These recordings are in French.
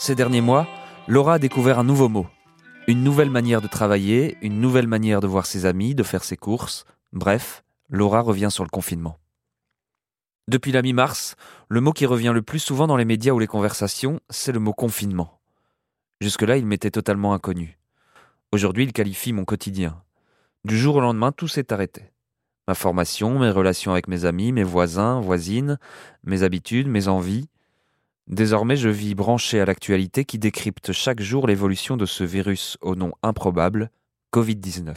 Ces derniers mois, Laura a découvert un nouveau mot. Une nouvelle manière de travailler, une nouvelle manière de voir ses amis, de faire ses courses. Bref, Laura revient sur le confinement. Depuis la mi-mars, le mot qui revient le plus souvent dans les médias ou les conversations, c'est le mot confinement. Jusque-là, il m'était totalement inconnu. Aujourd'hui, il qualifie mon quotidien. Du jour au lendemain, tout s'est arrêté. Ma formation, mes relations avec mes amis, mes voisins, voisines, mes habitudes, mes envies, Désormais, je vis branché à l'actualité qui décrypte chaque jour l'évolution de ce virus au nom improbable, Covid-19.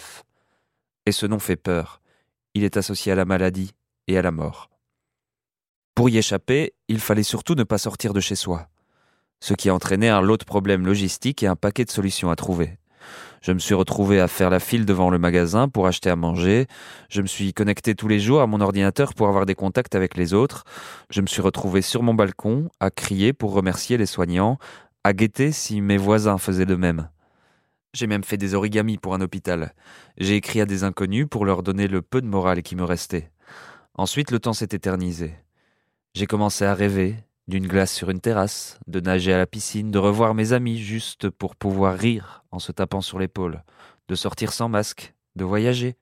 Et ce nom fait peur. Il est associé à la maladie et à la mort. Pour y échapper, il fallait surtout ne pas sortir de chez soi, ce qui a entraîné un lot de problèmes logistiques et un paquet de solutions à trouver. Je me suis retrouvé à faire la file devant le magasin pour acheter à manger. Je me suis connecté tous les jours à mon ordinateur pour avoir des contacts avec les autres. Je me suis retrouvé sur mon balcon à crier pour remercier les soignants, à guetter si mes voisins faisaient de même. J'ai même fait des origamis pour un hôpital. J'ai écrit à des inconnus pour leur donner le peu de morale qui me restait. Ensuite, le temps s'est éternisé. J'ai commencé à rêver, d'une glace sur une terrasse, de nager à la piscine, de revoir mes amis juste pour pouvoir rire en se tapant sur l'épaule, de sortir sans masque, de voyager.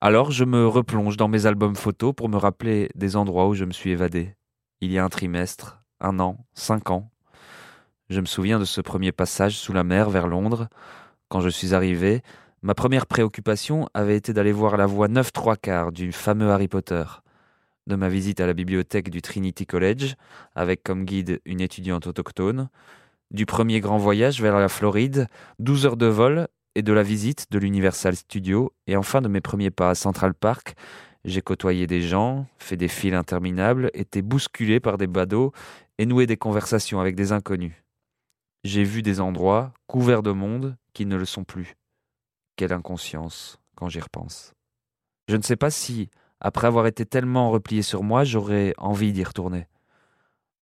Alors je me replonge dans mes albums photos pour me rappeler des endroits où je me suis évadé. Il y a un trimestre, un an, cinq ans. Je me souviens de ce premier passage sous la mer vers Londres. Quand je suis arrivé, ma première préoccupation avait été d'aller voir la voie 9 trois quarts du fameux Harry Potter de ma visite à la bibliothèque du Trinity College, avec comme guide une étudiante autochtone, du premier grand voyage vers la Floride, 12 heures de vol et de la visite de l'Universal Studio, et enfin de mes premiers pas à Central Park. J'ai côtoyé des gens, fait des files interminables, été bousculé par des badauds et noué des conversations avec des inconnus. J'ai vu des endroits couverts de monde qui ne le sont plus. Quelle inconscience quand j'y repense. Je ne sais pas si, après avoir été tellement replié sur moi, j'aurais envie d'y retourner.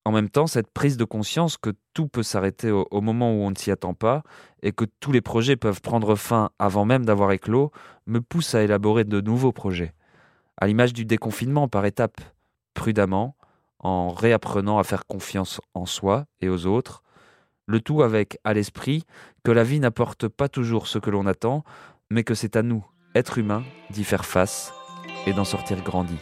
En même temps, cette prise de conscience que tout peut s'arrêter au, moment où on ne s'y attend pas et que tous les projets peuvent prendre fin avant même d'avoir éclos me pousse à élaborer de nouveaux projets. À l'image du déconfinement par étapes, prudemment, en réapprenant à faire confiance en soi et aux autres, le tout avec à l'esprit que la vie n'apporte pas toujours ce que l'on attend, mais que c'est à nous, êtres humains, d'y faire face et d'en sortir grandi.